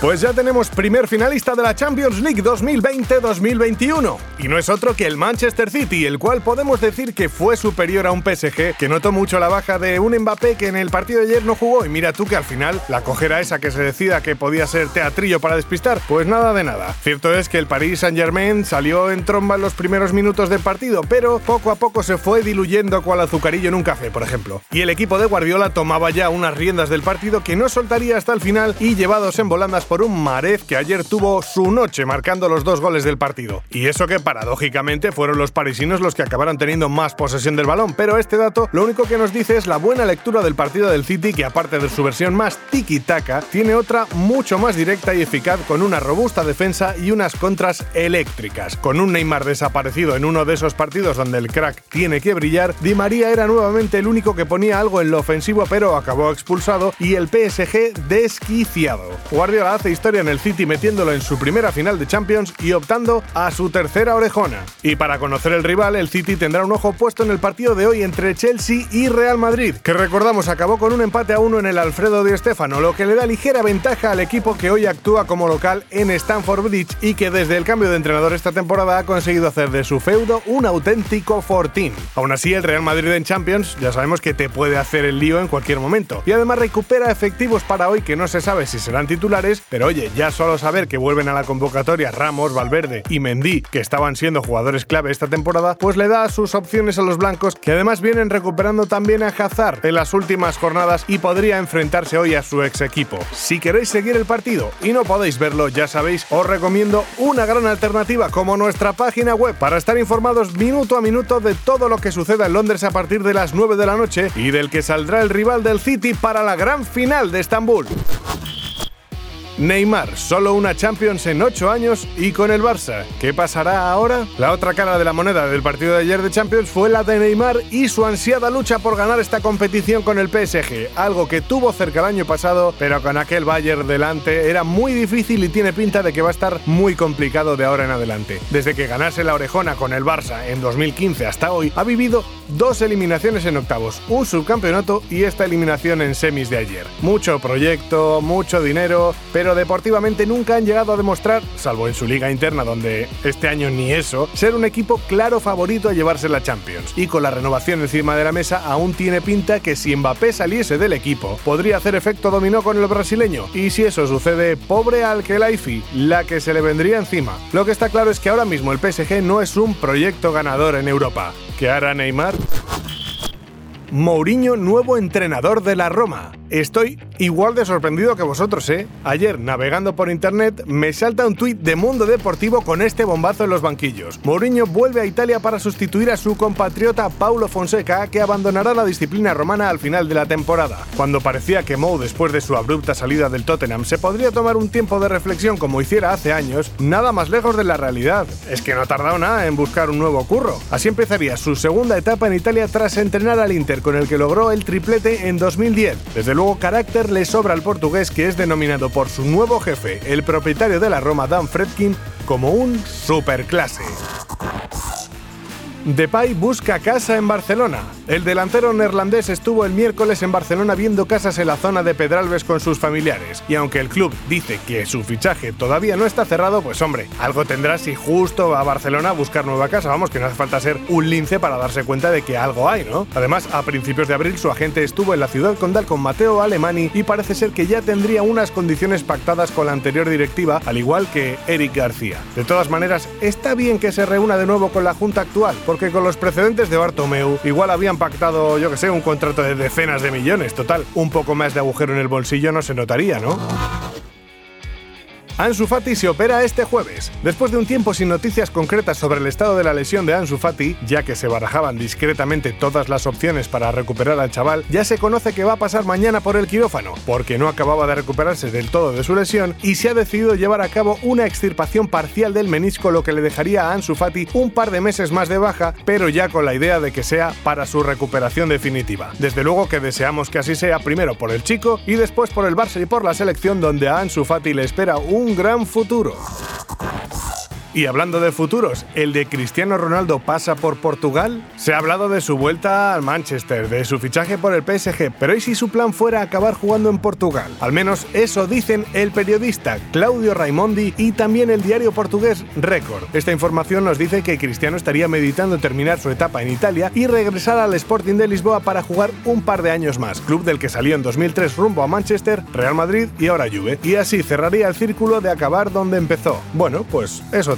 Pues ya tenemos primer finalista de la Champions League 2020-2021. Y no es otro que el Manchester City, el cual podemos decir que fue superior a un PSG que notó mucho la baja de un Mbappé que en el partido de ayer no jugó. Y mira tú que al final la cojera esa que se decida que podía ser teatrillo para despistar, pues nada de nada. Cierto es que el Paris Saint-Germain salió en tromba en los primeros minutos del partido, pero poco a poco se fue diluyendo cual azucarillo en un café, por ejemplo. Y el equipo de Guardiola tomaba ya unas riendas del partido que no soltaría hasta el final y llevados en volandas por un Marez que ayer tuvo su noche marcando los dos goles del partido. Y eso que paradójicamente fueron los parisinos los que acabaron teniendo más posesión del balón, pero este dato lo único que nos dice es la buena lectura del partido del City que aparte de su versión más tiki-taka, tiene otra mucho más directa y eficaz con una robusta defensa y unas contras eléctricas. Con un Neymar desaparecido en uno de esos partidos donde el crack tiene que brillar, Di María era nuevamente el único que ponía algo en lo ofensivo pero acabó expulsado y el PSG desquiciado. Guardiola hace historia en el City metiéndolo en su primera final de Champions y optando a su tercera orejona. Y para conocer el rival, el City tendrá un ojo puesto en el partido de hoy entre Chelsea y Real Madrid, que recordamos acabó con un empate a uno en el Alfredo Di Stéfano, lo que le da ligera ventaja al equipo que hoy actúa como local en Stamford Bridge y que desde el cambio de entrenador esta temporada ha conseguido hacer de su feudo un auténtico fortín. Aún así, el Real Madrid en Champions ya sabemos que te puede hacer el lío en cualquier momento y además recupera efectivos para hoy que no se sabe si serán titulares, pero oye, ya solo saber que vuelven a la convocatoria Ramos, Valverde y Mendy, que estaban siendo jugadores clave esta temporada, pues le da sus opciones a los blancos, que además vienen recuperando también a Hazard en las últimas jornadas y podría enfrentarse hoy a su ex equipo. Si queréis seguir el partido y no podéis verlo, ya sabéis, os recomiendo una gran alternativa como nuestra página web para estar informados minuto a minuto de todo lo que suceda en Londres a partir de las 9 de la noche y del que saldrá el rival del City para la gran final de Estambul. Neymar, solo una Champions en 8 años y con el Barça. ¿Qué pasará ahora? La otra cara de la moneda del partido de ayer de Champions fue la de Neymar y su ansiada lucha por ganar esta competición con el PSG, algo que tuvo cerca el año pasado, pero con aquel Bayern delante era muy difícil y tiene pinta de que va a estar muy complicado de ahora en adelante. Desde que ganase la orejona con el Barça en 2015 hasta hoy, ha vivido dos eliminaciones en octavos, un subcampeonato y esta eliminación en semis de ayer. Mucho proyecto, mucho dinero, pero deportivamente nunca han llegado a demostrar, salvo en su liga interna donde este año ni eso, ser un equipo claro favorito a llevarse la Champions. Y con la renovación encima de la mesa aún tiene pinta que si Mbappé saliese del equipo, podría hacer efecto dominó con el brasileño. Y si eso sucede, pobre al la que se le vendría encima. Lo que está claro es que ahora mismo el PSG no es un proyecto ganador en Europa. ¿Qué hará Neymar? Mourinho, nuevo entrenador de la Roma. Estoy igual de sorprendido que vosotros, ¿eh? Ayer, navegando por internet, me salta un tuit de Mundo Deportivo con este bombazo en los banquillos. Mourinho vuelve a Italia para sustituir a su compatriota Paulo Fonseca, que abandonará la disciplina romana al final de la temporada. Cuando parecía que Mou, después de su abrupta salida del Tottenham, se podría tomar un tiempo de reflexión como hiciera hace años, nada más lejos de la realidad. Es que no ha tardado nada en buscar un nuevo curro. Así empezaría su segunda etapa en Italia tras entrenar al Inter, con el que logró el triplete en 2010. Desde luego carácter le sobra al portugués que es denominado por su nuevo jefe, el propietario de la Roma Dan Fredkin, como un superclase. Depay busca casa en Barcelona. El delantero neerlandés estuvo el miércoles en Barcelona viendo casas en la zona de Pedralbes con sus familiares. Y aunque el club dice que su fichaje todavía no está cerrado, pues hombre, algo tendrá si justo va a Barcelona a buscar nueva casa. Vamos, que no hace falta ser un lince para darse cuenta de que algo hay, ¿no? Además, a principios de abril su agente estuvo en la ciudad condal con Mateo Alemani y parece ser que ya tendría unas condiciones pactadas con la anterior directiva, al igual que Eric García. De todas maneras, está bien que se reúna de nuevo con la junta actual, porque con los precedentes de Bartomeu igual habían pactado, yo que sé, un contrato de decenas de millones. Total, un poco más de agujero en el bolsillo no se notaría, ¿no? Ansu Fati se opera este jueves. Después de un tiempo sin noticias concretas sobre el estado de la lesión de Ansu Fati, ya que se barajaban discretamente todas las opciones para recuperar al chaval, ya se conoce que va a pasar mañana por el quirófano, porque no acababa de recuperarse del todo de su lesión y se ha decidido llevar a cabo una extirpación parcial del menisco, lo que le dejaría a Ansu Fati un par de meses más de baja, pero ya con la idea de que sea para su recuperación definitiva. Desde luego que deseamos que así sea primero por el chico y después por el Barça y por la selección donde a Ansu Fati le espera un gran futuro. Y hablando de futuros, ¿el de Cristiano Ronaldo pasa por Portugal? Se ha hablado de su vuelta al Manchester, de su fichaje por el PSG, pero ¿y si su plan fuera acabar jugando en Portugal? Al menos eso dicen el periodista Claudio Raimondi y también el diario portugués Record. Esta información nos dice que Cristiano estaría meditando terminar su etapa en Italia y regresar al Sporting de Lisboa para jugar un par de años más, club del que salió en 2003 rumbo a Manchester, Real Madrid y ahora Juve. Y así cerraría el círculo de acabar donde empezó. Bueno, pues eso